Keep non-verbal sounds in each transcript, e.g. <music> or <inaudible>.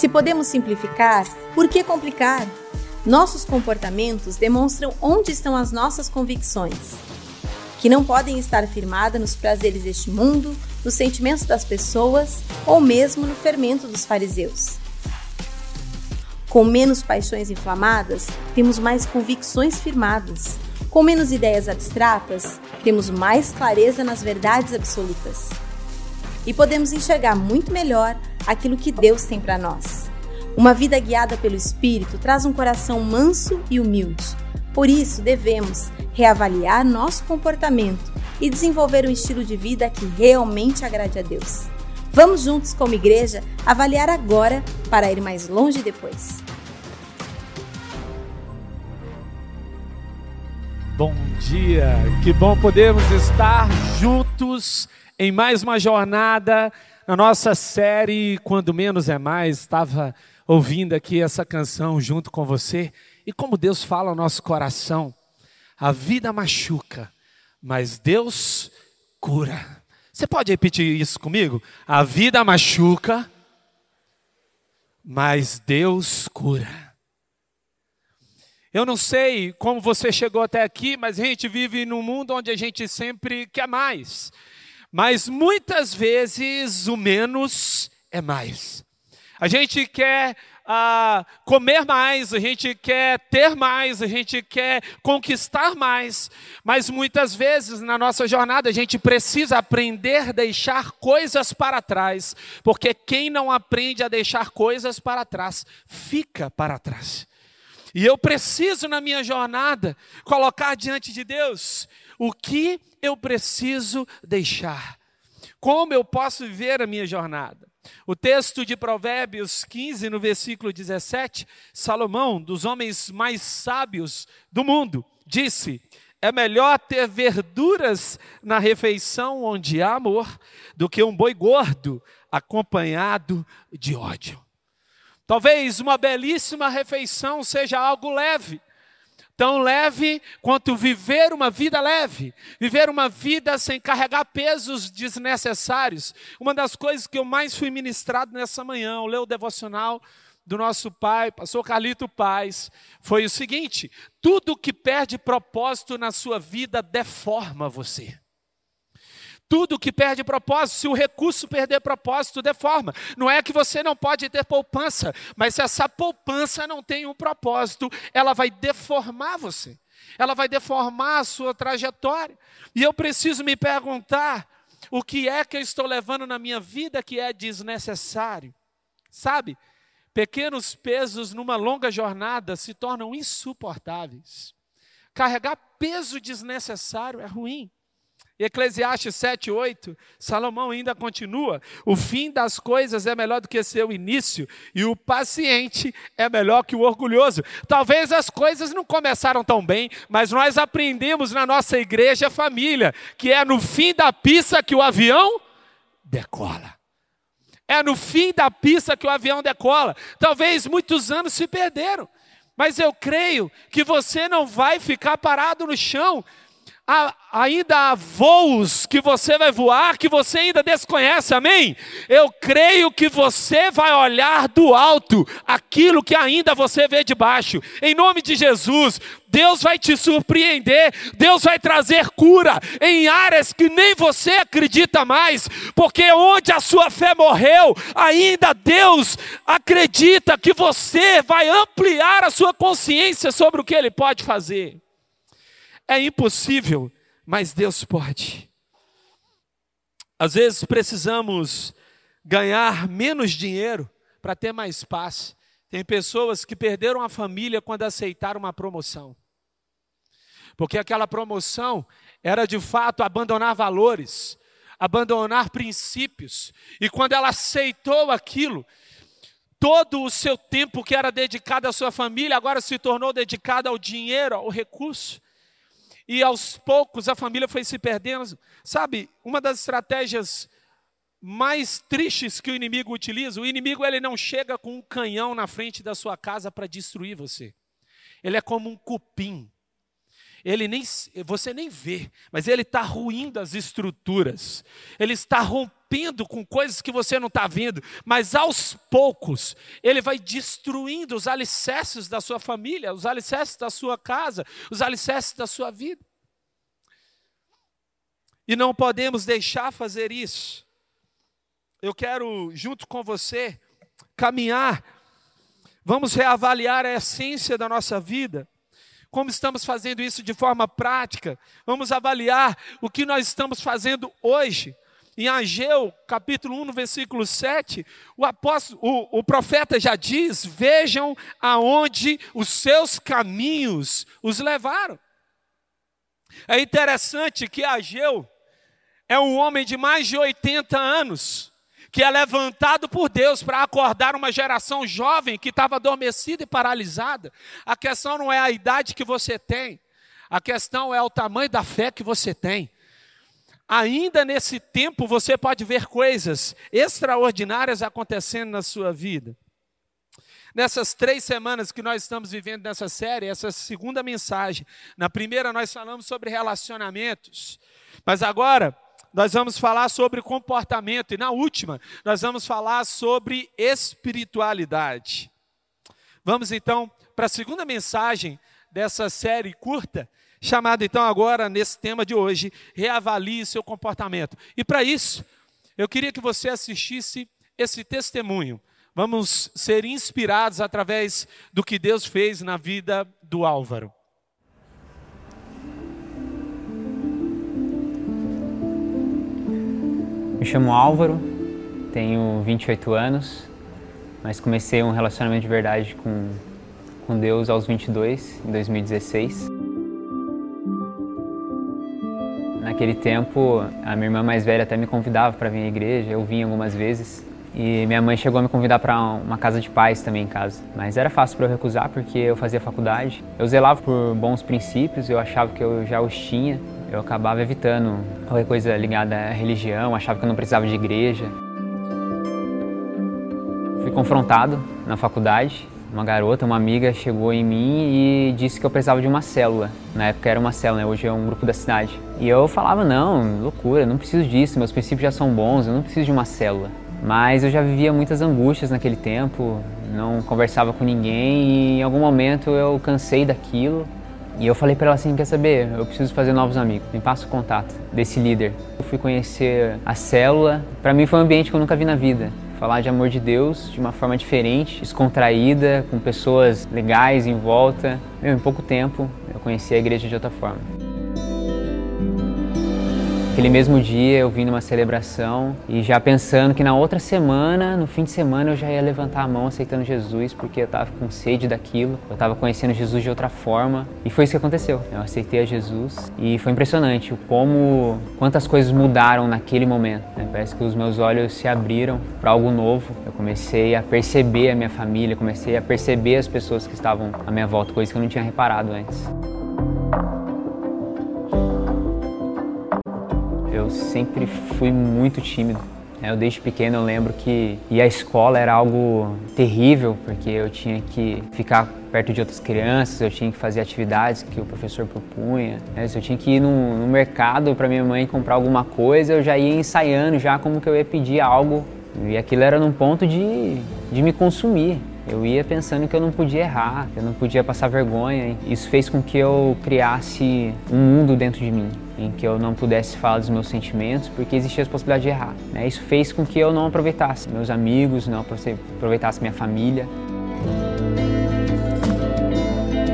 Se podemos simplificar, por que complicar? Nossos comportamentos demonstram onde estão as nossas convicções, que não podem estar firmadas nos prazeres deste mundo, nos sentimentos das pessoas ou mesmo no fermento dos fariseus. Com menos paixões inflamadas, temos mais convicções firmadas. Com menos ideias abstratas, temos mais clareza nas verdades absolutas. E podemos enxergar muito melhor aquilo que Deus tem para nós. Uma vida guiada pelo Espírito traz um coração manso e humilde. Por isso, devemos reavaliar nosso comportamento e desenvolver um estilo de vida que realmente agrade a Deus. Vamos juntos, como igreja, avaliar agora para ir mais longe depois. Bom dia, que bom podermos estar juntos em mais uma jornada na nossa série Quando Menos é Mais, estava ouvindo aqui essa canção junto com você e como Deus fala ao nosso coração. A vida machuca, mas Deus cura. Você pode repetir isso comigo? A vida machuca, mas Deus cura. Eu não sei como você chegou até aqui, mas a gente vive num mundo onde a gente sempre quer mais. Mas muitas vezes o menos é mais. A gente quer ah, comer mais, a gente quer ter mais, a gente quer conquistar mais, mas muitas vezes na nossa jornada a gente precisa aprender a deixar coisas para trás, porque quem não aprende a deixar coisas para trás, fica para trás. E eu preciso na minha jornada colocar diante de Deus o que eu preciso deixar? Como eu posso viver a minha jornada? O texto de Provérbios 15, no versículo 17, Salomão, dos homens mais sábios do mundo, disse: É melhor ter verduras na refeição onde há amor do que um boi gordo acompanhado de ódio. Talvez uma belíssima refeição seja algo leve, tão leve quanto viver uma vida leve, viver uma vida sem carregar pesos desnecessários. Uma das coisas que eu mais fui ministrado nessa manhã, ao ler o devocional do nosso pai, pastor Carlito Paz, foi o seguinte: tudo que perde propósito na sua vida deforma você. Tudo que perde propósito, se o recurso perder propósito, deforma. Não é que você não pode ter poupança, mas se essa poupança não tem um propósito, ela vai deformar você. Ela vai deformar a sua trajetória. E eu preciso me perguntar: o que é que eu estou levando na minha vida que é desnecessário? Sabe? Pequenos pesos numa longa jornada se tornam insuportáveis. Carregar peso desnecessário é ruim. Eclesiastes 7, 8, Salomão ainda continua: o fim das coisas é melhor do que seu início, e o paciente é melhor que o orgulhoso. Talvez as coisas não começaram tão bem, mas nós aprendemos na nossa igreja família que é no fim da pista que o avião decola. É no fim da pista que o avião decola. Talvez muitos anos se perderam, mas eu creio que você não vai ficar parado no chão há, ainda há voos que você vai voar que você ainda desconhece, amém? Eu creio que você vai olhar do alto aquilo que ainda você vê de baixo, em nome de Jesus. Deus vai te surpreender, Deus vai trazer cura em áreas que nem você acredita mais, porque onde a sua fé morreu, ainda Deus acredita que você vai ampliar a sua consciência sobre o que Ele pode fazer. É impossível, mas Deus pode. Às vezes precisamos ganhar menos dinheiro para ter mais paz. Tem pessoas que perderam a família quando aceitaram uma promoção. Porque aquela promoção era de fato abandonar valores, abandonar princípios. E quando ela aceitou aquilo, todo o seu tempo que era dedicado à sua família agora se tornou dedicado ao dinheiro, ao recurso. E aos poucos a família foi se perdendo. Sabe, uma das estratégias mais tristes que o inimigo utiliza, o inimigo ele não chega com um canhão na frente da sua casa para destruir você. Ele é como um cupim. Ele nem, você nem vê, mas ele está ruindo as estruturas. Ele está rompendo com coisas que você não está vendo, mas aos poucos ele vai destruindo os alicerces da sua família, os alicerces da sua casa, os alicerces da sua vida. E não podemos deixar fazer isso. Eu quero, junto com você, caminhar. Vamos reavaliar a essência da nossa vida. Como estamos fazendo isso de forma prática? Vamos avaliar o que nós estamos fazendo hoje. Em Ageu, capítulo 1, no versículo 7, o, apóstolo, o, o profeta já diz: Vejam aonde os seus caminhos os levaram. É interessante que Ageu é um homem de mais de 80 anos que é levantado por Deus para acordar uma geração jovem que estava adormecida e paralisada. A questão não é a idade que você tem, a questão é o tamanho da fé que você tem. Ainda nesse tempo você pode ver coisas extraordinárias acontecendo na sua vida. Nessas três semanas que nós estamos vivendo nessa série, essa segunda mensagem. Na primeira, nós falamos sobre relacionamentos. Mas agora, nós vamos falar sobre comportamento e na última, nós vamos falar sobre espiritualidade. Vamos então para a segunda mensagem dessa série curta, chamada então agora nesse tema de hoje, reavalie seu comportamento. E para isso, eu queria que você assistisse esse testemunho. Vamos ser inspirados através do que Deus fez na vida do Álvaro. Me chamo Álvaro, tenho 28 anos, mas comecei um relacionamento de verdade com, com Deus aos 22, em 2016. Naquele tempo, a minha irmã mais velha até me convidava para vir à igreja, eu vim algumas vezes. E minha mãe chegou a me convidar para uma casa de pais também em casa. Mas era fácil para eu recusar porque eu fazia faculdade. Eu zelava por bons princípios, eu achava que eu já os tinha eu acabava evitando qualquer coisa ligada à religião, achava que eu não precisava de igreja. Fui confrontado na faculdade. Uma garota, uma amiga, chegou em mim e disse que eu precisava de uma célula. Na época era uma célula, hoje é um grupo da cidade. E eu falava: não, loucura, não preciso disso, meus princípios já são bons, eu não preciso de uma célula. Mas eu já vivia muitas angústias naquele tempo, não conversava com ninguém e em algum momento eu cansei daquilo e eu falei para ela assim, quer saber, eu preciso fazer novos amigos, me passa o contato desse líder. Eu fui conhecer a célula, para mim foi um ambiente que eu nunca vi na vida. Falar de amor de Deus de uma forma diferente, descontraída, com pessoas legais em volta. Meu, em pouco tempo eu conheci a igreja de outra forma. Aquele mesmo dia eu vim numa celebração e já pensando que na outra semana, no fim de semana, eu já ia levantar a mão aceitando Jesus porque eu estava com sede daquilo, eu estava conhecendo Jesus de outra forma e foi isso que aconteceu. Eu aceitei a Jesus e foi impressionante como quantas coisas mudaram naquele momento. Né? Parece que os meus olhos se abriram para algo novo. Eu comecei a perceber a minha família, comecei a perceber as pessoas que estavam à minha volta, coisas que eu não tinha reparado antes. Eu sempre fui muito tímido. Eu desde pequeno eu lembro que ir à escola era algo terrível, porque eu tinha que ficar perto de outras crianças, eu tinha que fazer atividades que o professor propunha. Né? Se eu tinha que ir no, no mercado para minha mãe comprar alguma coisa, eu já ia ensaiando já como que eu ia pedir algo. E aquilo era num ponto de, de me consumir. Eu ia pensando que eu não podia errar, que eu não podia passar vergonha. Isso fez com que eu criasse um mundo dentro de mim, em que eu não pudesse falar dos meus sentimentos, porque existia a possibilidade de errar. Né? Isso fez com que eu não aproveitasse meus amigos, não aproveitasse minha família.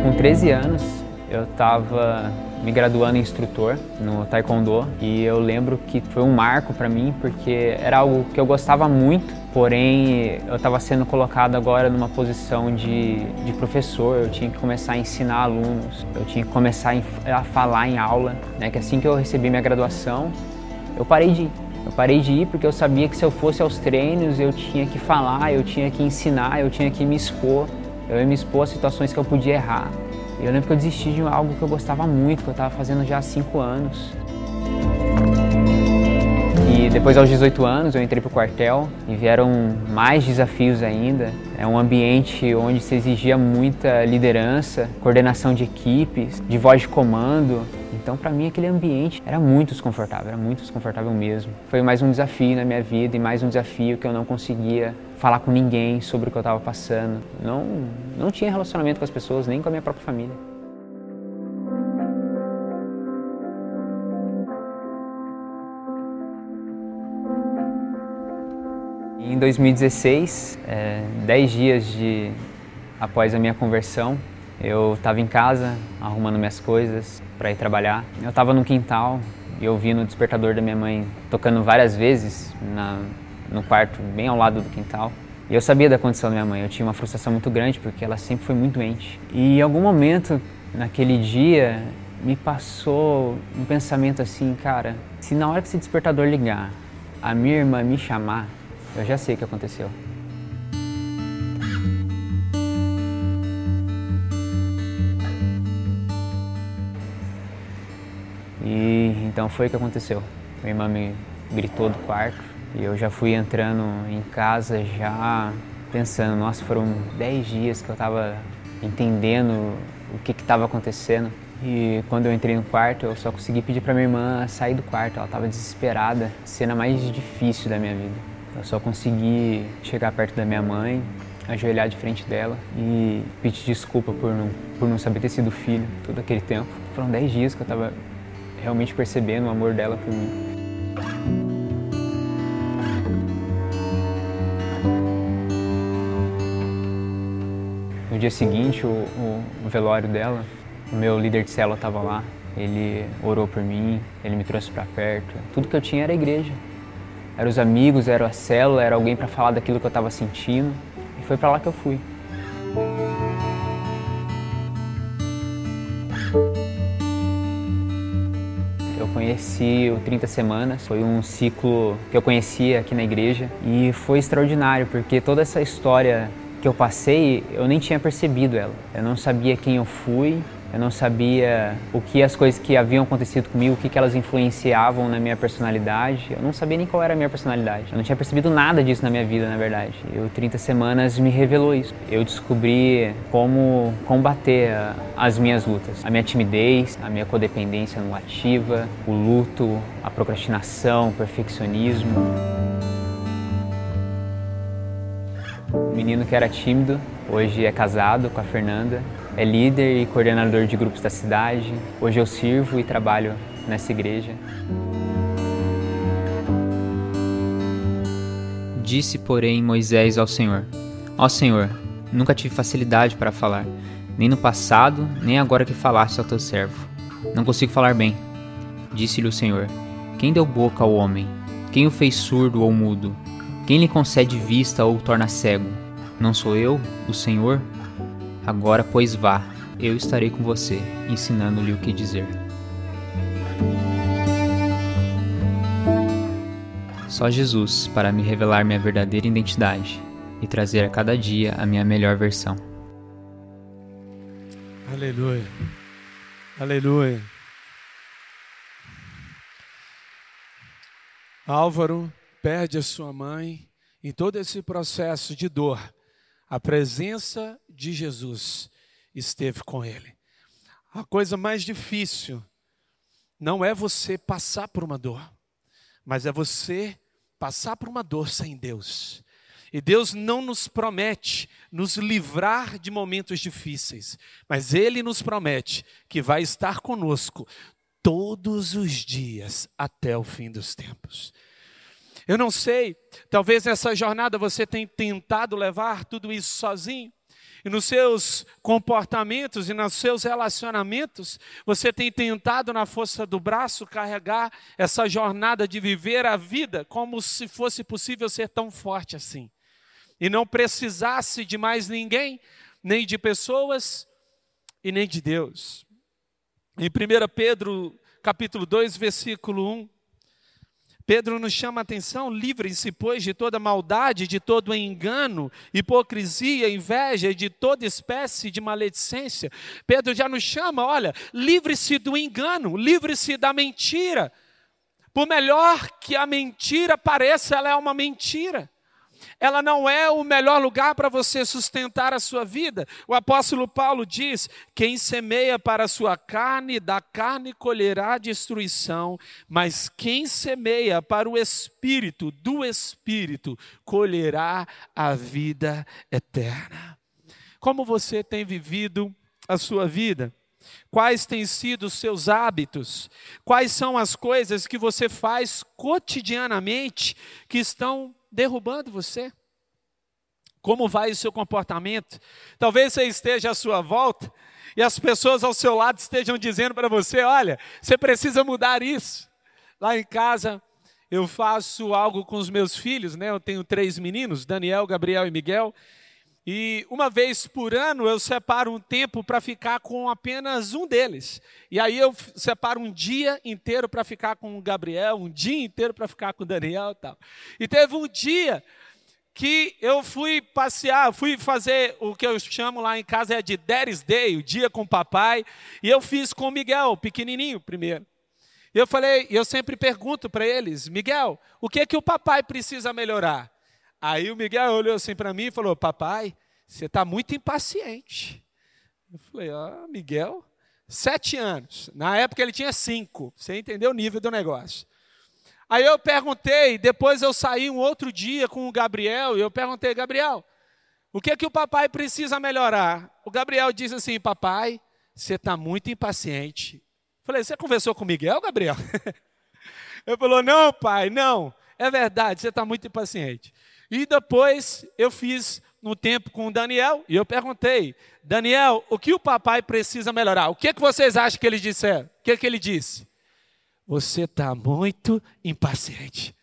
Com 13 anos, eu estava me graduando em instrutor no Taekwondo e eu lembro que foi um marco para mim porque era algo que eu gostava muito, porém eu estava sendo colocado agora numa posição de, de professor, eu tinha que começar a ensinar alunos, eu tinha que começar a falar em aula, né? Que assim que eu recebi minha graduação, eu parei de ir. Eu parei de ir porque eu sabia que se eu fosse aos treinos eu tinha que falar, eu tinha que ensinar, eu tinha que me expor, eu ia me expor a situações que eu podia errar. Eu lembro que eu desisti de algo que eu gostava muito, que eu estava fazendo já há cinco anos. Depois, aos 18 anos, eu entrei para o quartel e vieram mais desafios ainda. É um ambiente onde se exigia muita liderança, coordenação de equipes, de voz de comando. Então, para mim, aquele ambiente era muito desconfortável, era muito desconfortável mesmo. Foi mais um desafio na minha vida e mais um desafio que eu não conseguia falar com ninguém sobre o que eu estava passando. Não, não tinha relacionamento com as pessoas, nem com a minha própria família. Em 2016, é, dez dias de, após a minha conversão, eu estava em casa arrumando minhas coisas para ir trabalhar. Eu estava no quintal e eu vi no despertador da minha mãe tocando várias vezes na, no quarto bem ao lado do quintal. E eu sabia da condição da minha mãe, eu tinha uma frustração muito grande porque ela sempre foi muito doente. E em algum momento, naquele dia, me passou um pensamento assim, cara, se na hora que esse despertador ligar, a minha irmã me chamar, eu já sei o que aconteceu. E então foi o que aconteceu. Minha irmã me gritou do quarto e eu já fui entrando em casa já pensando, nossa, foram 10 dias que eu estava entendendo o que estava acontecendo. E quando eu entrei no quarto, eu só consegui pedir para minha irmã sair do quarto. Ela estava desesperada, cena mais difícil da minha vida. Eu só consegui chegar perto da minha mãe, ajoelhar de frente dela e pedir desculpa por não, por não saber ter sido filho todo aquele tempo. Foram dez dias que eu estava realmente percebendo o amor dela por mim. No dia seguinte, o, o, o velório dela, o meu líder de célula estava lá. Ele orou por mim, ele me trouxe para perto. Tudo que eu tinha era igreja. Eram os amigos, era a célula, era alguém para falar daquilo que eu estava sentindo. E foi para lá que eu fui. Eu conheci o 30 Semanas, foi um ciclo que eu conhecia aqui na igreja e foi extraordinário porque toda essa história que eu passei, eu nem tinha percebido ela. Eu não sabia quem eu fui, eu não sabia o que as coisas que haviam acontecido comigo, o que, que elas influenciavam na minha personalidade. Eu não sabia nem qual era a minha personalidade. Eu não tinha percebido nada disso na minha vida, na verdade. E o 30 Semanas me revelou isso. Eu descobri como combater as minhas lutas. A minha timidez, a minha codependência ativa, o luto, a procrastinação, o perfeccionismo. O menino que era tímido, hoje é casado com a Fernanda é líder e coordenador de grupos da cidade. Hoje eu sirvo e trabalho nessa igreja. Disse, porém, Moisés ao Senhor: Ó Senhor, nunca tive facilidade para falar, nem no passado, nem agora que falaste ao teu servo. Não consigo falar bem. Disse-lhe o Senhor: Quem deu boca ao homem? Quem o fez surdo ou mudo? Quem lhe concede vista ou o torna cego? Não sou eu, o Senhor? Agora, pois vá, eu estarei com você, ensinando-lhe o que dizer. Só Jesus para me revelar minha verdadeira identidade e trazer a cada dia a minha melhor versão. Aleluia. Aleluia. Álvaro perde a sua mãe em todo esse processo de dor a presença de Jesus esteve com ele. A coisa mais difícil não é você passar por uma dor, mas é você passar por uma dor sem Deus. E Deus não nos promete nos livrar de momentos difíceis, mas Ele nos promete que vai estar conosco todos os dias até o fim dos tempos. Eu não sei, talvez nessa jornada você tenha tentado levar tudo isso sozinho. E nos seus comportamentos e nos seus relacionamentos, você tem tentado, na força do braço, carregar essa jornada de viver a vida como se fosse possível ser tão forte assim. E não precisasse de mais ninguém, nem de pessoas e nem de Deus. Em 1 Pedro, capítulo 2, versículo 1, Pedro nos chama a atenção: livrem-se, pois, de toda maldade, de todo engano, hipocrisia, inveja e de toda espécie de maledicência. Pedro já nos chama: olha, livre-se do engano, livre-se da mentira. Por melhor que a mentira pareça, ela é uma mentira ela não é o melhor lugar para você sustentar a sua vida. O apóstolo Paulo diz: quem semeia para a sua carne, da carne colherá destruição, mas quem semeia para o espírito, do espírito, colherá a vida eterna. Como você tem vivido a sua vida? Quais têm sido os seus hábitos? Quais são as coisas que você faz cotidianamente que estão derrubando você? Como vai o seu comportamento? Talvez você esteja à sua volta e as pessoas ao seu lado estejam dizendo para você: olha, você precisa mudar isso. Lá em casa, eu faço algo com os meus filhos, né? Eu tenho três meninos, Daniel, Gabriel e Miguel. E uma vez por ano eu separo um tempo para ficar com apenas um deles. E aí eu separo um dia inteiro para ficar com o Gabriel, um dia inteiro para ficar com o Daniel e tal. E teve um dia que eu fui passear, fui fazer o que eu chamo lá em casa é de Daddy's Day, o dia com o papai, e eu fiz com o Miguel, pequenininho primeiro. E eu falei, eu sempre pergunto para eles, Miguel, o que é que o papai precisa melhorar? Aí o Miguel olhou assim para mim e falou: Papai, você está muito impaciente. Eu falei: Ah, Miguel, sete anos. Na época ele tinha cinco. Você entendeu o nível do negócio. Aí eu perguntei, depois eu saí um outro dia com o Gabriel, e eu perguntei, Gabriel, o que é que o papai precisa melhorar? O Gabriel disse assim, papai, você está muito impaciente. Eu falei, você conversou com o Miguel, Gabriel? <laughs> Ele falou, não, pai, não. É verdade, você está muito impaciente. E depois eu fiz no tempo com o Daniel e eu perguntei, Daniel, o que o papai precisa melhorar? O que, é que vocês acham que ele disseram? O que, é que ele disse? Você está muito impaciente.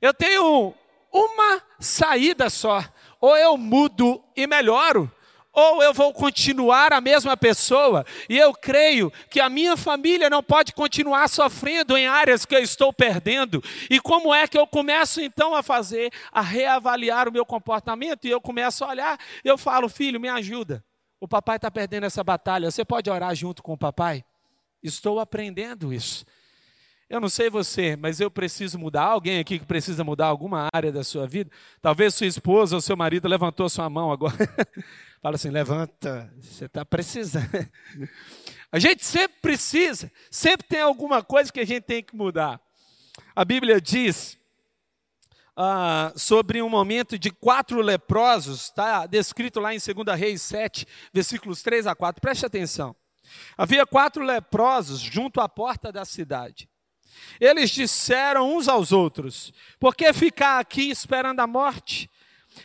Eu tenho uma saída só. Ou eu mudo e melhoro, ou eu vou continuar a mesma pessoa, e eu creio que a minha família não pode continuar sofrendo em áreas que eu estou perdendo. E como é que eu começo então a fazer, a reavaliar o meu comportamento? E eu começo a olhar, eu falo, filho, me ajuda. O papai está perdendo essa batalha, você pode orar junto com o papai? Estou aprendendo isso. Eu não sei você, mas eu preciso mudar. Alguém aqui que precisa mudar alguma área da sua vida? Talvez sua esposa ou seu marido levantou sua mão agora. <laughs> Fala assim: levanta, você está precisando. <laughs> A gente sempre precisa, sempre tem alguma coisa que a gente tem que mudar. A Bíblia diz ah, sobre um momento de quatro leprosos, está descrito lá em 2 Reis 7, versículos 3 a 4. Preste atenção. Havia quatro leprosos junto à porta da cidade. Eles disseram uns aos outros: Por que ficar aqui esperando a morte?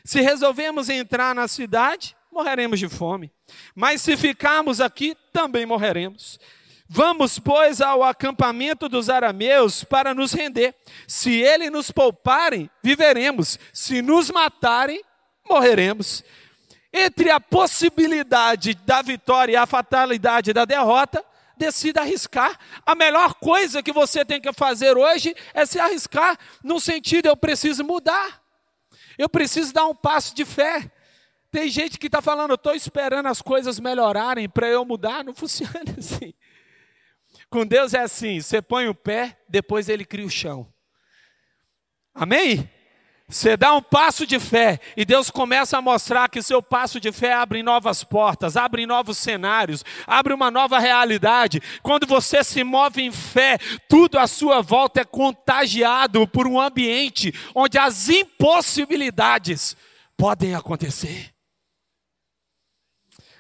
Se resolvemos entrar na cidade, morreremos de fome. Mas se ficarmos aqui, também morreremos. Vamos, pois, ao acampamento dos arameus para nos render. Se ele nos pouparem, viveremos. Se nos matarem, morreremos. Entre a possibilidade da vitória e a fatalidade da derrota, decida arriscar. A melhor coisa que você tem que fazer hoje é se arriscar, no sentido eu preciso mudar. Eu preciso dar um passo de fé. Tem gente que está falando, eu estou esperando as coisas melhorarem para eu mudar. Não <laughs> funciona assim. Com Deus é assim: você põe o pé, depois ele cria o chão. Amém? Você dá um passo de fé e Deus começa a mostrar que seu passo de fé abre novas portas, abre novos cenários, abre uma nova realidade. Quando você se move em fé, tudo à sua volta é contagiado por um ambiente onde as impossibilidades podem acontecer.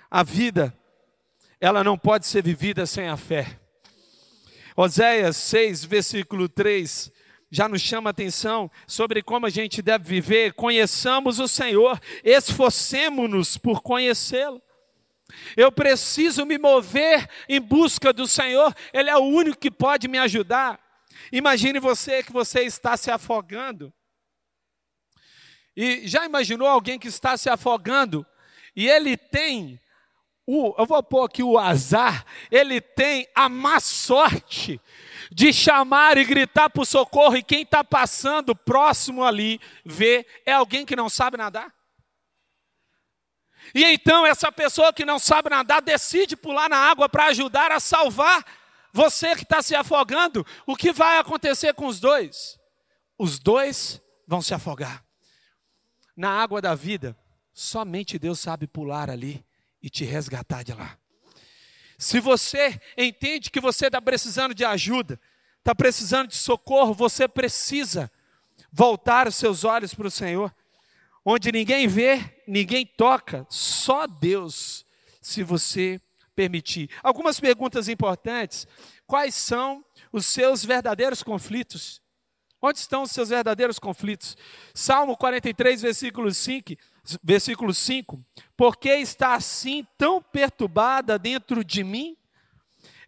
A vida, ela não pode ser vivida sem a fé. Oséias 6, versículo 3 já nos chama atenção sobre como a gente deve viver. Conheçamos o Senhor, esforcemos-nos por conhecê-lo. Eu preciso me mover em busca do Senhor, Ele é o único que pode me ajudar. Imagine você que você está se afogando. E já imaginou alguém que está se afogando e ele tem o, eu vou pôr aqui o azar, ele tem a má sorte de chamar e gritar por socorro, e quem está passando próximo ali vê, é alguém que não sabe nadar? E então essa pessoa que não sabe nadar decide pular na água para ajudar a salvar você que está se afogando. O que vai acontecer com os dois? Os dois vão se afogar. Na água da vida, somente Deus sabe pular ali e te resgatar de lá. Se você entende que você está precisando de ajuda, está precisando de socorro, você precisa voltar os seus olhos para o Senhor, onde ninguém vê, ninguém toca, só Deus, se você permitir. Algumas perguntas importantes: quais são os seus verdadeiros conflitos? Onde estão os seus verdadeiros conflitos? Salmo 43, versículo 5, versículo 5. Por que está assim tão perturbada dentro de mim?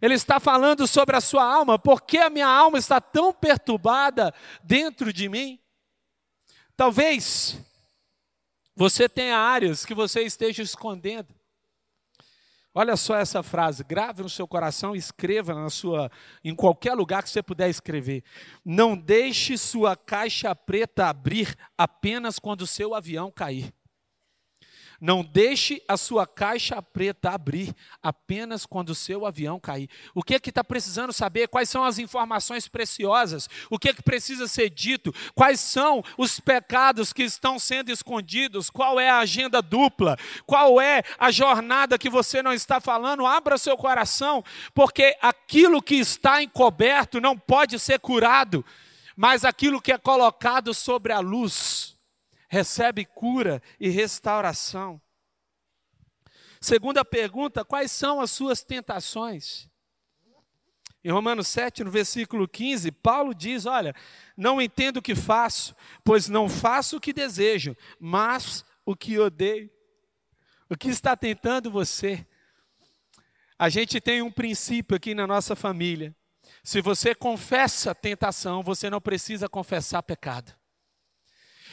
Ele está falando sobre a sua alma. Por que a minha alma está tão perturbada dentro de mim? Talvez você tenha áreas que você esteja escondendo. Olha só essa frase, grave no seu coração, escreva na sua, em qualquer lugar que você puder escrever. Não deixe sua caixa preta abrir apenas quando o seu avião cair. Não deixe a sua caixa preta abrir apenas quando o seu avião cair. O que é que está precisando saber? Quais são as informações preciosas? O que é que precisa ser dito? Quais são os pecados que estão sendo escondidos? Qual é a agenda dupla? Qual é a jornada que você não está falando? Abra seu coração, porque aquilo que está encoberto não pode ser curado, mas aquilo que é colocado sobre a luz recebe cura e restauração. Segunda pergunta: quais são as suas tentações? Em Romanos 7, no versículo 15, Paulo diz: Olha, não entendo o que faço, pois não faço o que desejo, mas o que odeio. O que está tentando você? A gente tem um princípio aqui na nossa família. Se você confessa tentação, você não precisa confessar pecado.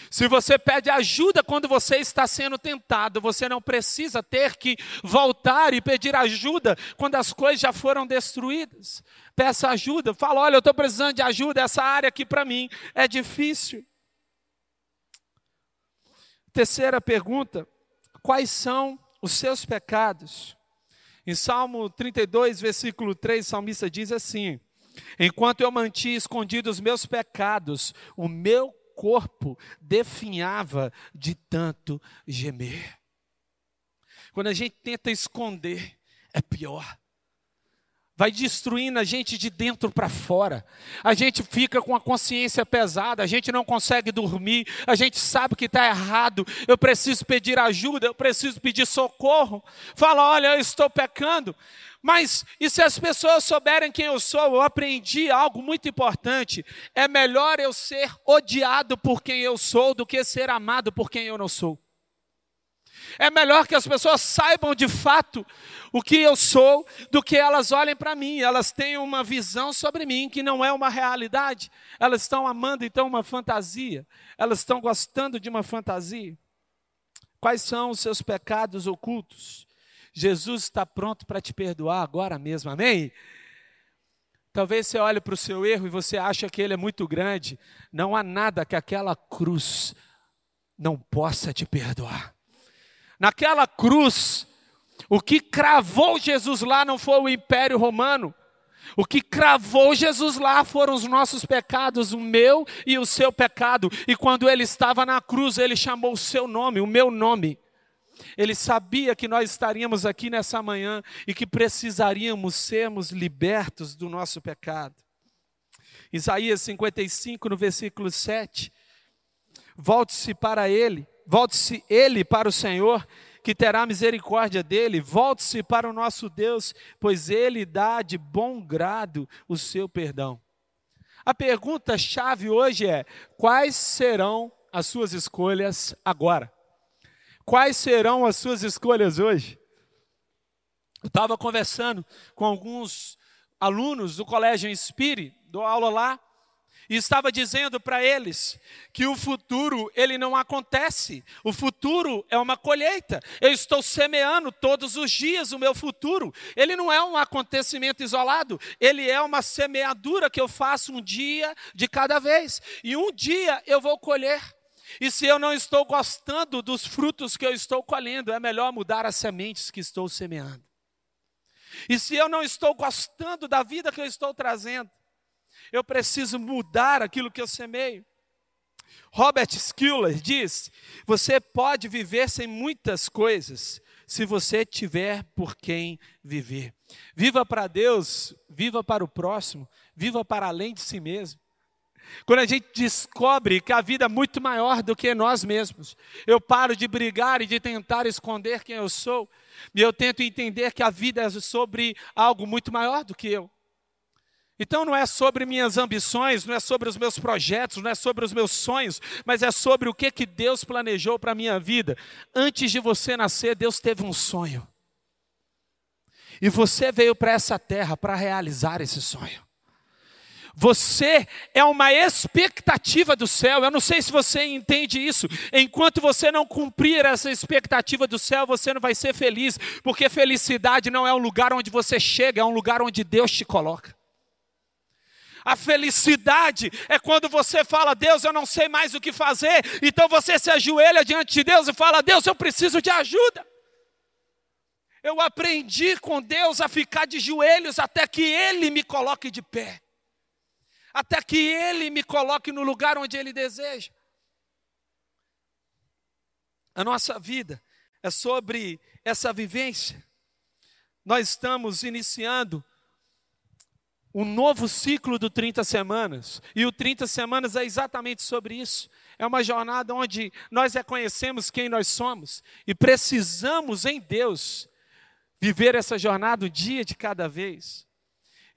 Se você pede ajuda quando você está sendo tentado, você não precisa ter que voltar e pedir ajuda quando as coisas já foram destruídas. Peça ajuda, fala: olha, eu estou precisando de ajuda, essa área aqui para mim é difícil. Terceira pergunta: quais são os seus pecados? Em Salmo 32, versículo 3, o salmista diz assim: Enquanto eu mantinha escondidos os meus pecados, o meu corpo definhava de tanto gemer. Quando a gente tenta esconder, é pior. Vai destruindo a gente de dentro para fora. A gente fica com a consciência pesada, a gente não consegue dormir, a gente sabe que está errado. Eu preciso pedir ajuda, eu preciso pedir socorro. Fala, olha, eu estou pecando. Mas e se as pessoas souberem quem eu sou? Eu aprendi algo muito importante. É melhor eu ser odiado por quem eu sou do que ser amado por quem eu não sou. É melhor que as pessoas saibam de fato o que eu sou do que elas olhem para mim. Elas têm uma visão sobre mim que não é uma realidade. Elas estão amando então uma fantasia. Elas estão gostando de uma fantasia. Quais são os seus pecados ocultos? Jesus está pronto para te perdoar agora mesmo, amém? Talvez você olhe para o seu erro e você acha que ele é muito grande. Não há nada que aquela cruz não possa te perdoar. Naquela cruz, o que cravou Jesus lá não foi o Império Romano. O que cravou Jesus lá foram os nossos pecados, o meu e o seu pecado. E quando ele estava na cruz, ele chamou o seu nome, o meu nome. Ele sabia que nós estaríamos aqui nessa manhã e que precisaríamos sermos libertos do nosso pecado. Isaías 55, no versículo 7. Volte-se para ele, volte-se ele para o Senhor, que terá misericórdia dele, volte-se para o nosso Deus, pois ele dá de bom grado o seu perdão. A pergunta chave hoje é: quais serão as suas escolhas agora? Quais serão as suas escolhas hoje? Eu estava conversando com alguns alunos do Colégio Inspire, dou aula lá, e estava dizendo para eles que o futuro ele não acontece. O futuro é uma colheita. Eu estou semeando todos os dias o meu futuro. Ele não é um acontecimento isolado, ele é uma semeadura que eu faço um dia de cada vez. E um dia eu vou colher. E se eu não estou gostando dos frutos que eu estou colhendo, é melhor mudar as sementes que estou semeando. E se eu não estou gostando da vida que eu estou trazendo, eu preciso mudar aquilo que eu semeio. Robert Schuller diz: você pode viver sem muitas coisas, se você tiver por quem viver. Viva para Deus, viva para o próximo, viva para além de si mesmo. Quando a gente descobre que a vida é muito maior do que nós mesmos, eu paro de brigar e de tentar esconder quem eu sou, e eu tento entender que a vida é sobre algo muito maior do que eu. Então não é sobre minhas ambições, não é sobre os meus projetos, não é sobre os meus sonhos, mas é sobre o que, que Deus planejou para a minha vida. Antes de você nascer, Deus teve um sonho. E você veio para essa terra para realizar esse sonho. Você é uma expectativa do céu. Eu não sei se você entende isso. Enquanto você não cumprir essa expectativa do céu, você não vai ser feliz, porque felicidade não é um lugar onde você chega, é um lugar onde Deus te coloca. A felicidade é quando você fala, Deus, eu não sei mais o que fazer. Então você se ajoelha diante de Deus e fala, Deus, eu preciso de ajuda. Eu aprendi com Deus a ficar de joelhos até que Ele me coloque de pé. Até que Ele me coloque no lugar onde Ele deseja. A nossa vida é sobre essa vivência. Nós estamos iniciando um novo ciclo do 30 semanas. E o 30 semanas é exatamente sobre isso. É uma jornada onde nós reconhecemos quem nós somos e precisamos em Deus viver essa jornada um dia de cada vez.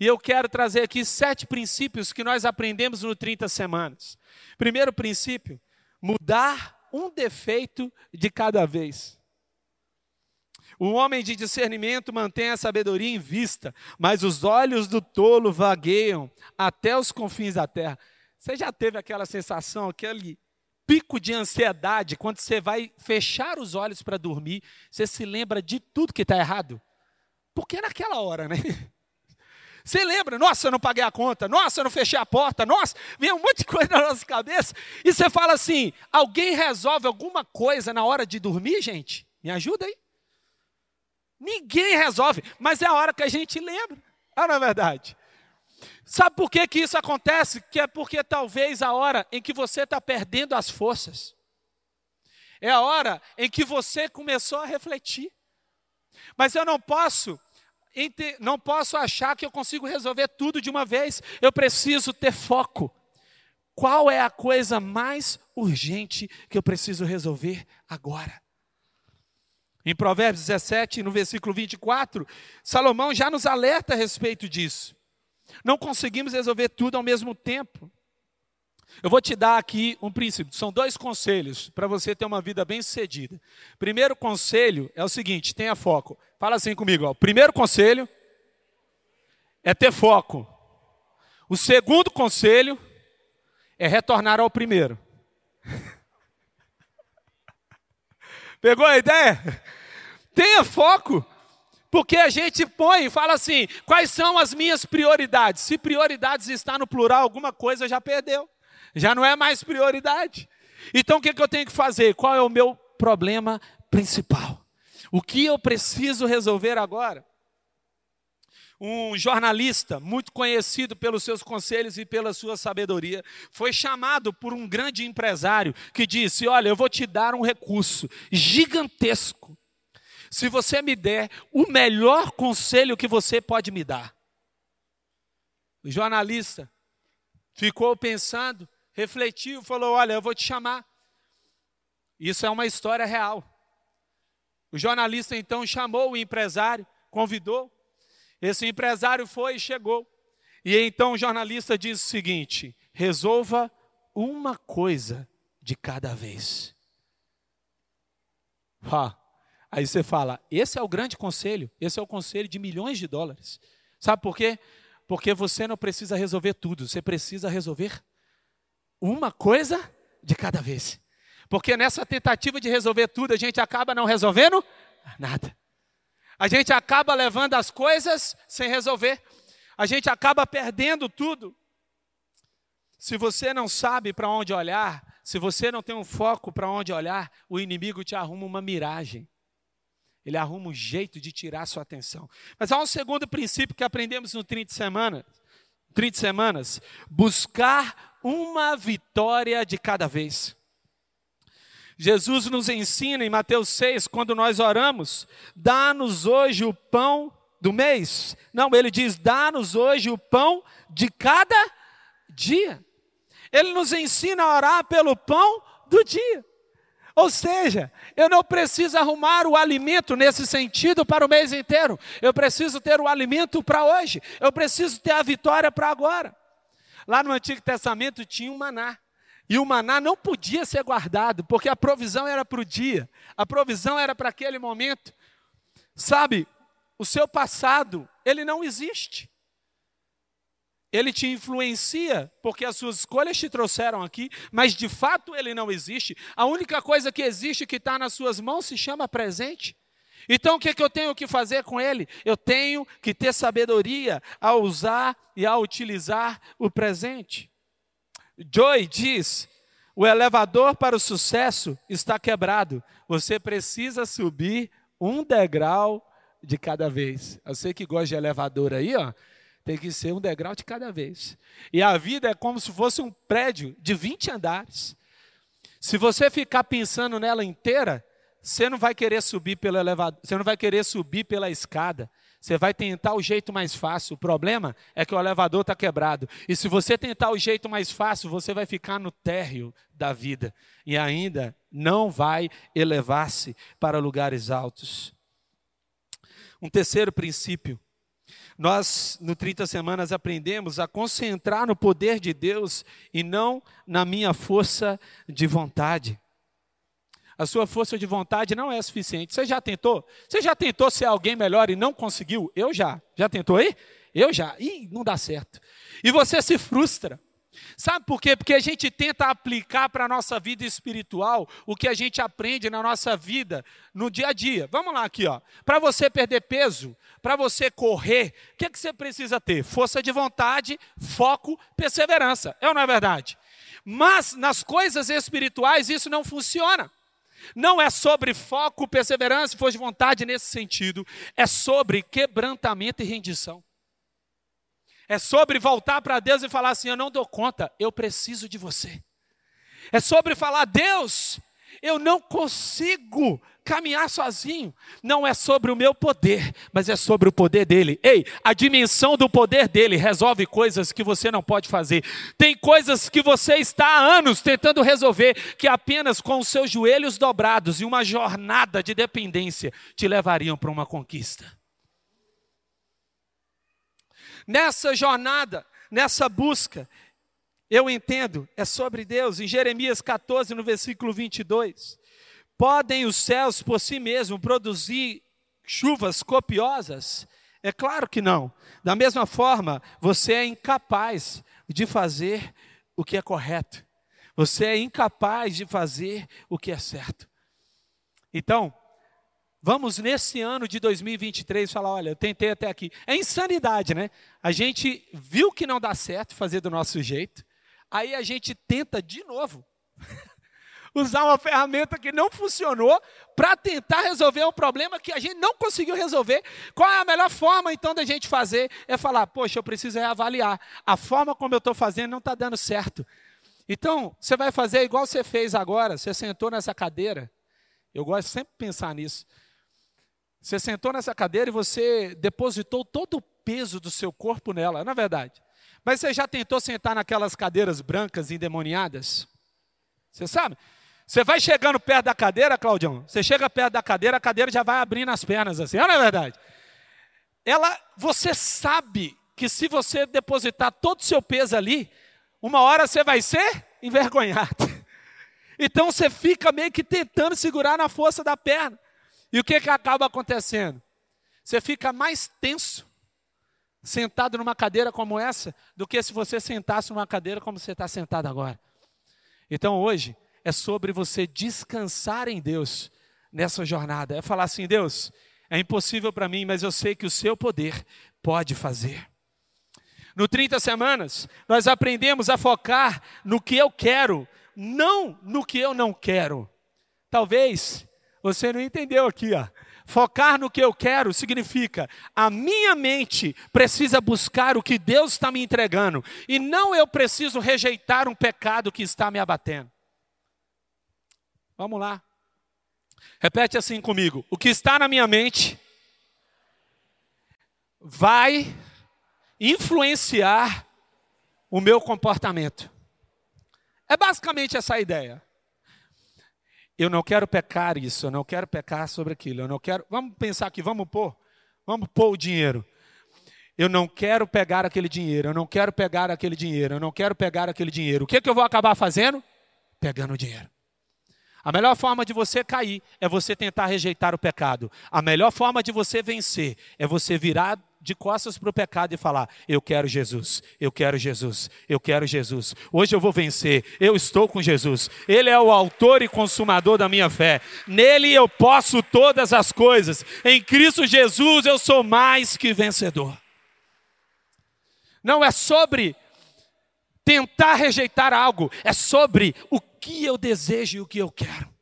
E eu quero trazer aqui sete princípios que nós aprendemos no 30 semanas. Primeiro princípio: mudar um defeito de cada vez. O homem de discernimento mantém a sabedoria em vista, mas os olhos do tolo vagueiam até os confins da terra. Você já teve aquela sensação, aquele pico de ansiedade, quando você vai fechar os olhos para dormir, você se lembra de tudo que está errado? Porque naquela hora, né? <laughs> Você lembra, nossa, eu não paguei a conta, nossa, eu não fechei a porta, nossa, vem um monte de coisa na nossa cabeça, e você fala assim: alguém resolve alguma coisa na hora de dormir, gente? Me ajuda aí. Ninguém resolve, mas é a hora que a gente lembra. Ah, não é verdade? Sabe por que, que isso acontece? Que é porque talvez a hora em que você está perdendo as forças. É a hora em que você começou a refletir. Mas eu não posso, não posso achar que eu consigo resolver tudo de uma vez. Eu preciso ter foco. Qual é a coisa mais urgente que eu preciso resolver agora? Em Provérbios 17, no versículo 24, Salomão já nos alerta a respeito disso. Não conseguimos resolver tudo ao mesmo tempo. Eu vou te dar aqui um princípio, são dois conselhos para você ter uma vida bem sucedida. Primeiro conselho é o seguinte: tenha foco. Fala assim comigo. Primeiro conselho é ter foco. O segundo conselho é retornar ao primeiro. <laughs> Pegou a ideia? Tenha foco. Porque a gente põe e fala assim: quais são as minhas prioridades? Se prioridades está no plural, alguma coisa já perdeu. Já não é mais prioridade. Então o que, que eu tenho que fazer? Qual é o meu problema principal? O que eu preciso resolver agora? um jornalista muito conhecido pelos seus conselhos e pela sua sabedoria, foi chamado por um grande empresário que disse: Olha, eu vou te dar um recurso gigantesco. Se você me der o melhor conselho que você pode me dar. O jornalista ficou pensando, refletiu, falou: Olha, eu vou te chamar. Isso é uma história real. O jornalista então chamou o empresário, convidou, esse empresário foi e chegou. E então o jornalista diz o seguinte: resolva uma coisa de cada vez. Ah, aí você fala: esse é o grande conselho, esse é o conselho de milhões de dólares. Sabe por quê? Porque você não precisa resolver tudo, você precisa resolver uma coisa de cada vez. Porque nessa tentativa de resolver tudo, a gente acaba não resolvendo nada. A gente acaba levando as coisas sem resolver. A gente acaba perdendo tudo. Se você não sabe para onde olhar, se você não tem um foco para onde olhar, o inimigo te arruma uma miragem. Ele arruma um jeito de tirar sua atenção. Mas há um segundo princípio que aprendemos no 30 semanas. 30 semanas, buscar uma vitória de cada vez. Jesus nos ensina em Mateus 6, quando nós oramos, dá-nos hoje o pão do mês. Não, ele diz: dá-nos hoje o pão de cada dia. Ele nos ensina a orar pelo pão do dia. Ou seja, eu não preciso arrumar o alimento nesse sentido para o mês inteiro. Eu preciso ter o alimento para hoje. Eu preciso ter a vitória para agora. Lá no Antigo Testamento tinha um maná. E o maná não podia ser guardado, porque a provisão era para o dia, a provisão era para aquele momento. Sabe, o seu passado, ele não existe. Ele te influencia porque as suas escolhas te trouxeram aqui, mas de fato ele não existe. A única coisa que existe que está nas suas mãos se chama presente. Então o que, é que eu tenho que fazer com ele? Eu tenho que ter sabedoria a usar e a utilizar o presente. Joy diz: o elevador para o sucesso está quebrado. Você precisa subir um degrau de cada vez. Eu sei que gosta de elevador aí, ó. Tem que ser um degrau de cada vez. E a vida é como se fosse um prédio de 20 andares. Se você ficar pensando nela inteira, você não vai querer subir pelo elevador, você não vai querer subir pela escada. Você vai tentar o jeito mais fácil. O problema é que o elevador está quebrado. E se você tentar o jeito mais fácil, você vai ficar no térreo da vida. E ainda não vai elevar-se para lugares altos. Um terceiro princípio nós, no 30 Semanas, aprendemos a concentrar no poder de Deus e não na minha força de vontade. A sua força de vontade não é suficiente. Você já tentou? Você já tentou ser alguém melhor e não conseguiu? Eu já. Já tentou aí? Eu já. Ih, não dá certo. E você se frustra. Sabe por quê? Porque a gente tenta aplicar para a nossa vida espiritual o que a gente aprende na nossa vida no dia a dia. Vamos lá aqui, ó. Para você perder peso, para você correr, o que, que você precisa ter? Força de vontade, foco, perseverança. É ou não é verdade? Mas nas coisas espirituais isso não funciona. Não é sobre foco, perseverança e força de vontade nesse sentido. É sobre quebrantamento e rendição. É sobre voltar para Deus e falar assim: Eu não dou conta, eu preciso de você. É sobre falar: Deus, eu não consigo caminhar sozinho. Não é sobre o meu poder, mas é sobre o poder dele. Ei, a dimensão do poder dele resolve coisas que você não pode fazer. Tem coisas que você está há anos tentando resolver, que apenas com os seus joelhos dobrados e uma jornada de dependência te levariam para uma conquista nessa jornada, nessa busca, eu entendo, é sobre Deus. Em Jeremias 14, no versículo 22, podem os céus por si mesmos produzir chuvas copiosas? É claro que não. Da mesma forma, você é incapaz de fazer o que é correto. Você é incapaz de fazer o que é certo. Então, Vamos nesse ano de 2023 falar, olha, eu tentei até aqui. É insanidade, né? A gente viu que não dá certo fazer do nosso jeito, aí a gente tenta de novo. <laughs> Usar uma ferramenta que não funcionou para tentar resolver um problema que a gente não conseguiu resolver. Qual é a melhor forma então da gente fazer? É falar, poxa, eu preciso reavaliar. A forma como eu estou fazendo não está dando certo. Então, você vai fazer igual você fez agora. Você sentou nessa cadeira. Eu gosto sempre de pensar nisso. Você sentou nessa cadeira e você depositou todo o peso do seu corpo nela, não é verdade? Mas você já tentou sentar naquelas cadeiras brancas endemoniadas? Você sabe? Você vai chegando perto da cadeira, Claudião, você chega perto da cadeira, a cadeira já vai abrindo as pernas assim, não é verdade? Ela, você sabe que se você depositar todo o seu peso ali, uma hora você vai ser envergonhado. <laughs> Então você fica meio que tentando segurar na força da perna. E o que, que acaba acontecendo? Você fica mais tenso. sentado numa cadeira como essa do que se você sentasse numa cadeira como você está sentado agora. Então hoje é sobre você descansar em Deus nessa jornada. É falar assim: Deus, é impossível para mim, mas eu sei que o seu poder pode fazer. No 30 semanas, nós aprendemos a focar no que eu quero, não no que eu não quero. Talvez você não entendeu aqui, ó. Focar no que eu quero significa a minha mente precisa buscar o que Deus está me entregando e não eu preciso rejeitar um pecado que está me abatendo. Vamos lá. Repete assim comigo: o que está na minha mente vai influenciar o meu comportamento. É basicamente essa a ideia. Eu não quero pecar isso, eu não quero pecar sobre aquilo, eu não quero. Vamos pensar aqui, vamos pôr, vamos pôr o dinheiro. Eu não quero pegar aquele dinheiro, eu não quero pegar aquele dinheiro, eu não quero pegar aquele dinheiro. O que, que eu vou acabar fazendo? Pegando o dinheiro. A melhor forma de você cair é você tentar rejeitar o pecado. A melhor forma de você vencer é você virar de costas para o pecado e falar: Eu quero Jesus, eu quero Jesus, eu quero Jesus. Hoje eu vou vencer, eu estou com Jesus. Ele é o autor e consumador da minha fé. Nele eu posso todas as coisas. Em Cristo Jesus eu sou mais que vencedor. Não é sobre tentar rejeitar algo, é sobre o que eu desejo e o que eu quero.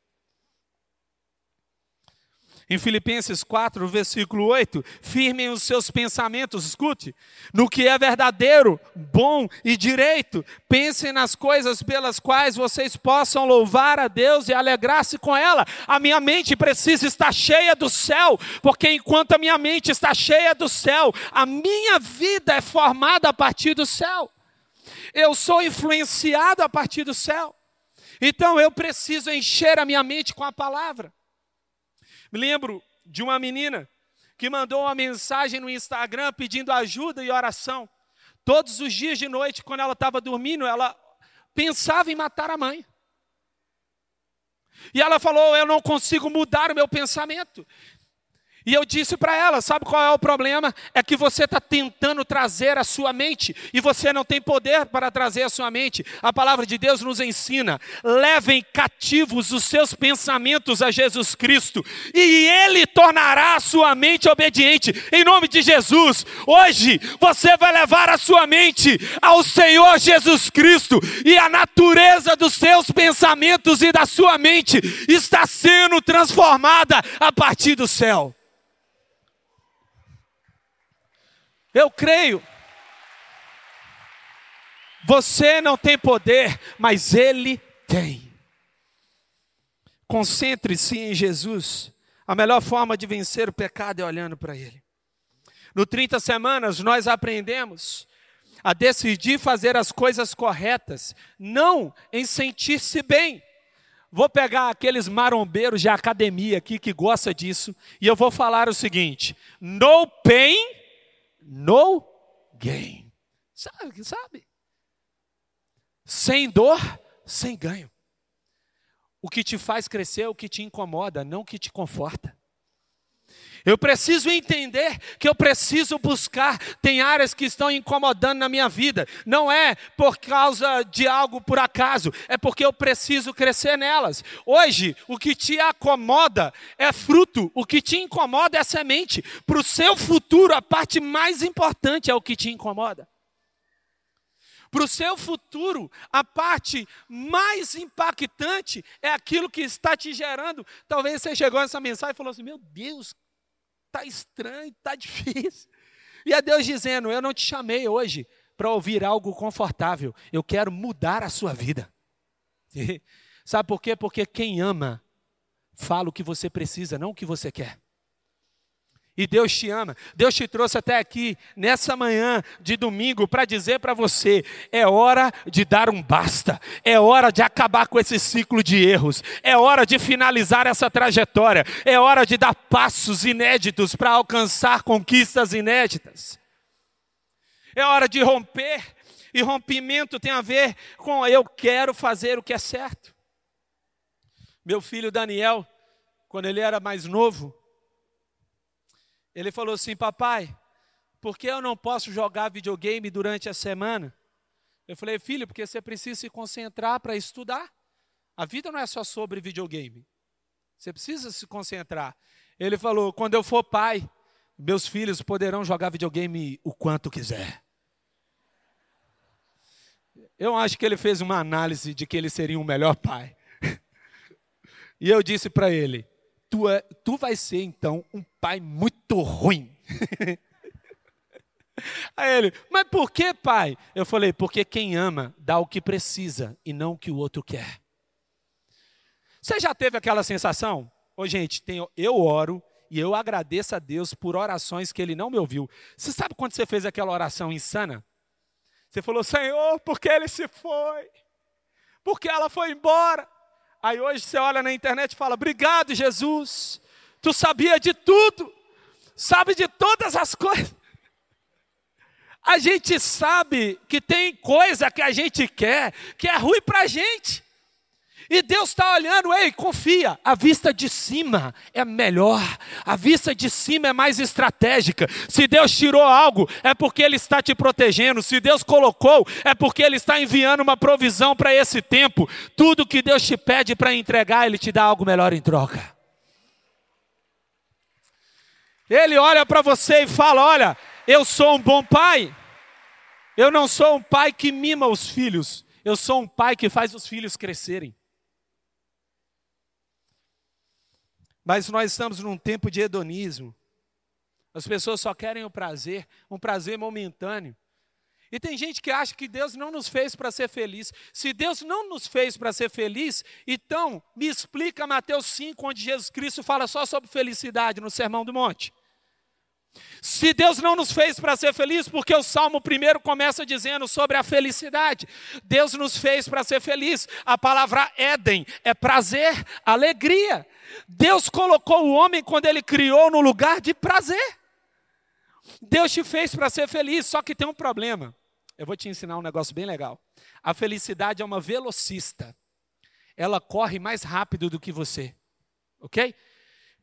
Em Filipenses 4, versículo 8, firmem os seus pensamentos, escute, no que é verdadeiro, bom e direito. Pensem nas coisas pelas quais vocês possam louvar a Deus e alegrar-se com ela. A minha mente precisa estar cheia do céu, porque enquanto a minha mente está cheia do céu, a minha vida é formada a partir do céu. Eu sou influenciado a partir do céu. Então eu preciso encher a minha mente com a palavra. Me lembro de uma menina que mandou uma mensagem no Instagram pedindo ajuda e oração. Todos os dias de noite, quando ela estava dormindo, ela pensava em matar a mãe. E ela falou: Eu não consigo mudar o meu pensamento. E eu disse para ela: sabe qual é o problema? É que você está tentando trazer a sua mente e você não tem poder para trazer a sua mente. A palavra de Deus nos ensina: levem cativos os seus pensamentos a Jesus Cristo e Ele tornará a sua mente obediente. Em nome de Jesus, hoje você vai levar a sua mente ao Senhor Jesus Cristo e a natureza dos seus pensamentos e da sua mente está sendo transformada a partir do céu. Eu creio. Você não tem poder, mas Ele tem. Concentre-se em Jesus. A melhor forma de vencer o pecado é olhando para Ele. No 30 semanas, nós aprendemos a decidir fazer as coisas corretas, não em sentir-se bem. Vou pegar aqueles marombeiros de academia aqui que gosta disso e eu vou falar o seguinte: no pain, no gain. Sabe, sabe? Sem dor, sem ganho. O que te faz crescer é o que te incomoda, não o que te conforta. Eu preciso entender que eu preciso buscar. Tem áreas que estão incomodando na minha vida. Não é por causa de algo por acaso, é porque eu preciso crescer nelas. Hoje, o que te acomoda é fruto, o que te incomoda é semente. Para o seu futuro, a parte mais importante é o que te incomoda. Para o seu futuro, a parte mais impactante é aquilo que está te gerando. Talvez você chegou nessa mensagem e falou assim: Meu Deus, Está estranho, está <laughs> difícil. E é Deus dizendo: Eu não te chamei hoje para ouvir algo confortável, eu quero mudar a sua vida. <laughs> Sabe por quê? Porque quem ama fala o que você precisa, não o que você quer. E Deus te ama. Deus te trouxe até aqui nessa manhã de domingo para dizer para você: é hora de dar um basta, é hora de acabar com esse ciclo de erros, é hora de finalizar essa trajetória, é hora de dar passos inéditos para alcançar conquistas inéditas. É hora de romper, e rompimento tem a ver com eu quero fazer o que é certo. Meu filho Daniel, quando ele era mais novo, ele falou assim: Papai, por que eu não posso jogar videogame durante a semana? Eu falei, filho, porque você precisa se concentrar para estudar. A vida não é só sobre videogame. Você precisa se concentrar. Ele falou: quando eu for pai, meus filhos poderão jogar videogame o quanto quiser. Eu acho que ele fez uma análise de que ele seria um melhor pai. <laughs> E eu disse para ele: tu, é, tu vai ser então um pai muito ruim. <laughs> Aí ele, mas por que, pai? Eu falei, porque quem ama dá o que precisa e não o que o outro quer. Você já teve aquela sensação? Ô, gente, tem, eu oro e eu agradeço a Deus por orações que ele não me ouviu. Você sabe quando você fez aquela oração insana? Você falou, Senhor, porque ele se foi? Porque ela foi embora? Aí hoje você olha na internet e fala, obrigado, Jesus. Tu sabia de tudo, sabe de todas as coisas. A gente sabe que tem coisa que a gente quer que é ruim para a gente. E Deus está olhando, ei, confia, a vista de cima é melhor, a vista de cima é mais estratégica. Se Deus tirou algo, é porque Ele está te protegendo. Se Deus colocou, é porque Ele está enviando uma provisão para esse tempo. Tudo que Deus te pede para entregar, Ele te dá algo melhor em troca. Ele olha para você e fala: Olha, eu sou um bom pai. Eu não sou um pai que mima os filhos. Eu sou um pai que faz os filhos crescerem. Mas nós estamos num tempo de hedonismo. As pessoas só querem o prazer, um prazer momentâneo. E tem gente que acha que Deus não nos fez para ser feliz. Se Deus não nos fez para ser feliz, então me explica Mateus 5, onde Jesus Cristo fala só sobre felicidade no Sermão do Monte. Se Deus não nos fez para ser feliz, porque o Salmo primeiro começa dizendo sobre a felicidade. Deus nos fez para ser feliz. A palavra Éden é prazer, alegria. Deus colocou o homem quando ele criou no lugar de prazer. Deus te fez para ser feliz, só que tem um problema. Eu vou te ensinar um negócio bem legal. A felicidade é uma velocista. Ela corre mais rápido do que você. OK?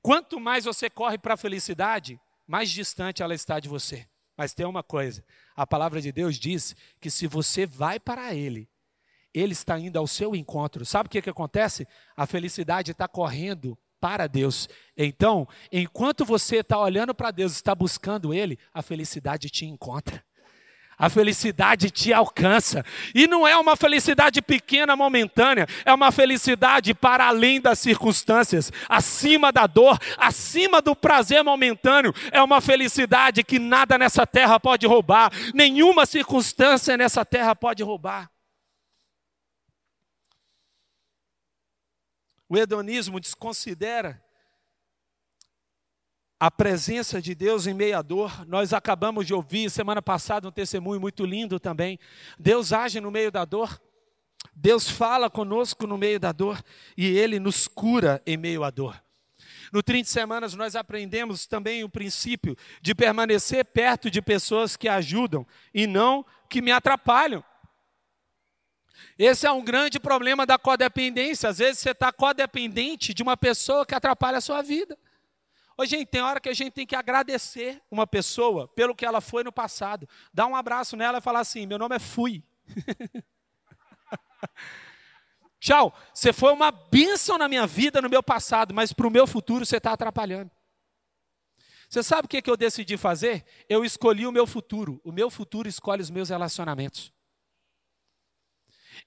Quanto mais você corre para a felicidade, mais distante ela está de você. Mas tem uma coisa: a palavra de Deus diz que se você vai para Ele, Ele está indo ao seu encontro. Sabe o que, que acontece? A felicidade está correndo para Deus. Então, enquanto você está olhando para Deus, está buscando Ele, a felicidade te encontra. A felicidade te alcança. E não é uma felicidade pequena, momentânea. É uma felicidade para além das circunstâncias, acima da dor, acima do prazer momentâneo. É uma felicidade que nada nessa terra pode roubar, nenhuma circunstância nessa terra pode roubar. O hedonismo desconsidera a presença de Deus em meio à dor. Nós acabamos de ouvir semana passada um testemunho muito lindo também. Deus age no meio da dor. Deus fala conosco no meio da dor e ele nos cura em meio à dor. No 30 semanas nós aprendemos também o princípio de permanecer perto de pessoas que ajudam e não que me atrapalham. Esse é um grande problema da codependência. Às vezes você está codependente de uma pessoa que atrapalha a sua vida. Ô, gente, tem hora que a gente tem que agradecer uma pessoa pelo que ela foi no passado. Dar um abraço nela e falar assim: meu nome é Fui. <laughs> Tchau, você foi uma bênção na minha vida, no meu passado, mas para o meu futuro você está atrapalhando. Você sabe o que, que eu decidi fazer? Eu escolhi o meu futuro. O meu futuro escolhe os meus relacionamentos.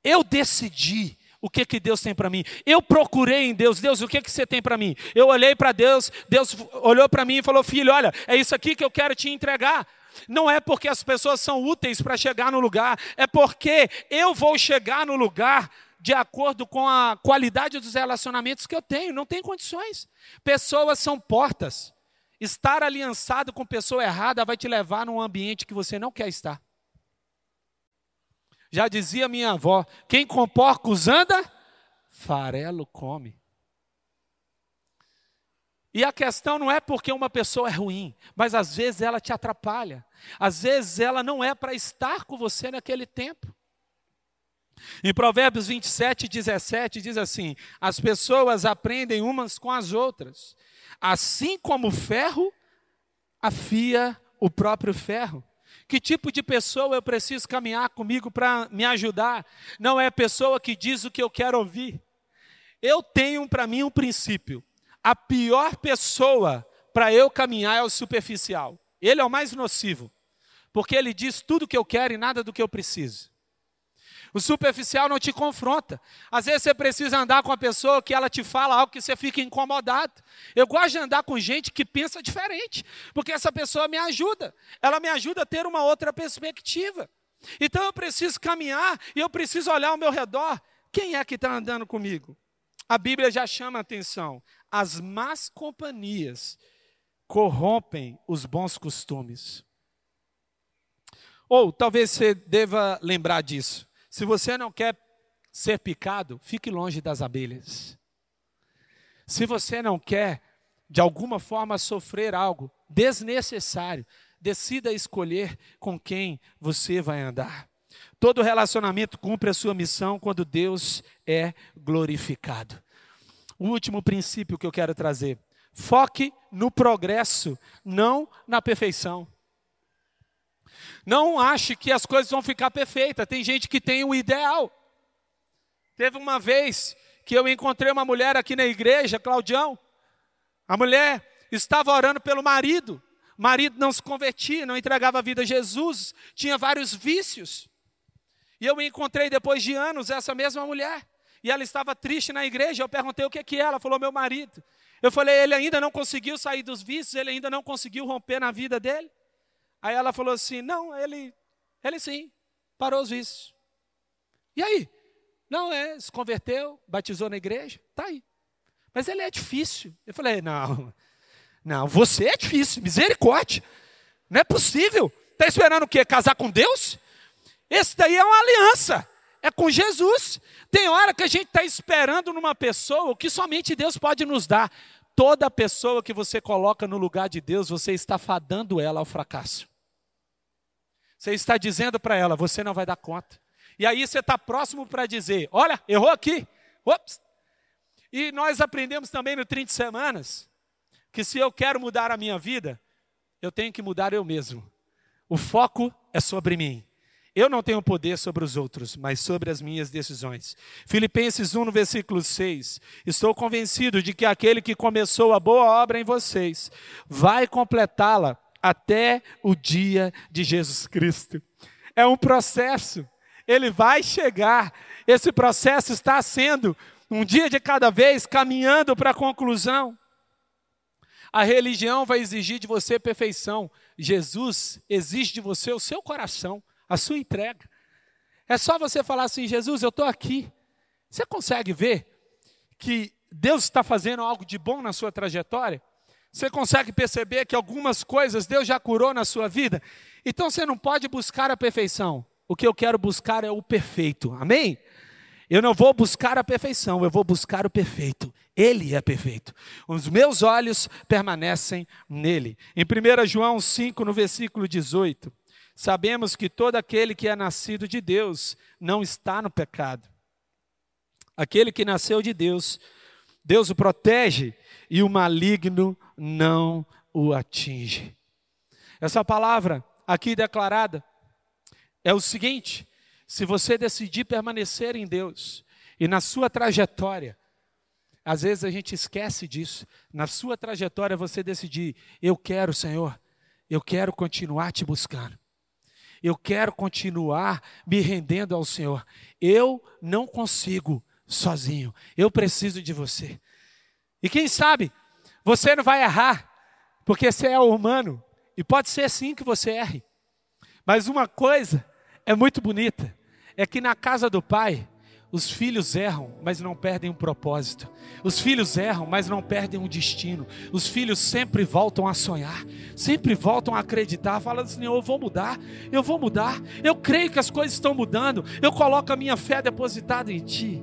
Eu decidi o que, que Deus tem para mim. Eu procurei em Deus, Deus, o que, que você tem para mim? Eu olhei para Deus, Deus olhou para mim e falou: Filho, olha, é isso aqui que eu quero te entregar. Não é porque as pessoas são úteis para chegar no lugar, é porque eu vou chegar no lugar de acordo com a qualidade dos relacionamentos que eu tenho. Não tem condições. Pessoas são portas. Estar aliançado com pessoa errada vai te levar num ambiente que você não quer estar. Já dizia minha avó: quem com porcos anda, farelo come. E a questão não é porque uma pessoa é ruim, mas às vezes ela te atrapalha. Às vezes ela não é para estar com você naquele tempo. Em Provérbios 27, 17 diz assim: As pessoas aprendem umas com as outras, assim como o ferro afia o próprio ferro. Que tipo de pessoa eu preciso caminhar comigo para me ajudar? Não é a pessoa que diz o que eu quero ouvir. Eu tenho para mim um princípio. A pior pessoa para eu caminhar é o superficial. Ele é o mais nocivo, porque ele diz tudo o que eu quero e nada do que eu preciso. O superficial não te confronta. Às vezes você precisa andar com a pessoa que ela te fala algo que você fica incomodado. Eu gosto de andar com gente que pensa diferente, porque essa pessoa me ajuda. Ela me ajuda a ter uma outra perspectiva. Então eu preciso caminhar e eu preciso olhar ao meu redor. Quem é que está andando comigo? A Bíblia já chama a atenção. As más companhias corrompem os bons costumes. Ou talvez você deva lembrar disso. Se você não quer ser picado, fique longe das abelhas. Se você não quer, de alguma forma, sofrer algo desnecessário, decida escolher com quem você vai andar. Todo relacionamento cumpre a sua missão quando Deus é glorificado. O último princípio que eu quero trazer: foque no progresso, não na perfeição. Não ache que as coisas vão ficar perfeitas. Tem gente que tem o ideal. Teve uma vez que eu encontrei uma mulher aqui na igreja, Claudião. A mulher estava orando pelo marido. O marido não se convertia, não entregava a vida a Jesus, tinha vários vícios. E eu encontrei depois de anos essa mesma mulher. E ela estava triste na igreja. Eu perguntei o que é que é. Ela falou: meu marido. Eu falei: ele ainda não conseguiu sair dos vícios, ele ainda não conseguiu romper na vida dele. Aí ela falou assim: não, ele, ele sim, parou os vícios. E aí? Não, é, se converteu, batizou na igreja, tá aí. Mas ele é difícil. Eu falei: não, não, você é difícil, misericórdia. Não é possível. Está esperando o quê? Casar com Deus? Esse daí é uma aliança. É com Jesus. Tem hora que a gente está esperando numa pessoa o que somente Deus pode nos dar. Toda pessoa que você coloca no lugar de Deus, você está fadando ela ao fracasso. Você está dizendo para ela, você não vai dar conta. E aí você está próximo para dizer, olha, errou aqui. Ops. E nós aprendemos também no 30 semanas que se eu quero mudar a minha vida, eu tenho que mudar eu mesmo. O foco é sobre mim. Eu não tenho poder sobre os outros, mas sobre as minhas decisões. Filipenses 1, no versículo 6. Estou convencido de que aquele que começou a boa obra em vocês vai completá-la até o dia de Jesus Cristo. É um processo, ele vai chegar. Esse processo está sendo um dia de cada vez caminhando para a conclusão. A religião vai exigir de você perfeição. Jesus exige de você o seu coração, a sua entrega. É só você falar assim: Jesus, eu estou aqui. Você consegue ver que Deus está fazendo algo de bom na sua trajetória? Você consegue perceber que algumas coisas Deus já curou na sua vida? Então você não pode buscar a perfeição. O que eu quero buscar é o perfeito. Amém? Eu não vou buscar a perfeição, eu vou buscar o perfeito. Ele é perfeito. Os meus olhos permanecem nele. Em 1 João 5, no versículo 18, sabemos que todo aquele que é nascido de Deus não está no pecado. Aquele que nasceu de Deus, Deus o protege e o maligno não o atinge. Essa palavra aqui declarada é o seguinte: se você decidir permanecer em Deus e na sua trajetória, às vezes a gente esquece disso, na sua trajetória você decidir, eu quero, Senhor, eu quero continuar te buscando. Eu quero continuar me rendendo ao Senhor. Eu não consigo sozinho. Eu preciso de você. E quem sabe você não vai errar, porque você é humano, e pode ser sim que você erre. Mas uma coisa é muito bonita, é que na casa do pai, os filhos erram, mas não perdem o um propósito. Os filhos erram, mas não perdem o um destino. Os filhos sempre voltam a sonhar, sempre voltam a acreditar, falando assim: eu vou mudar, eu vou mudar. Eu creio que as coisas estão mudando. Eu coloco a minha fé depositada em ti.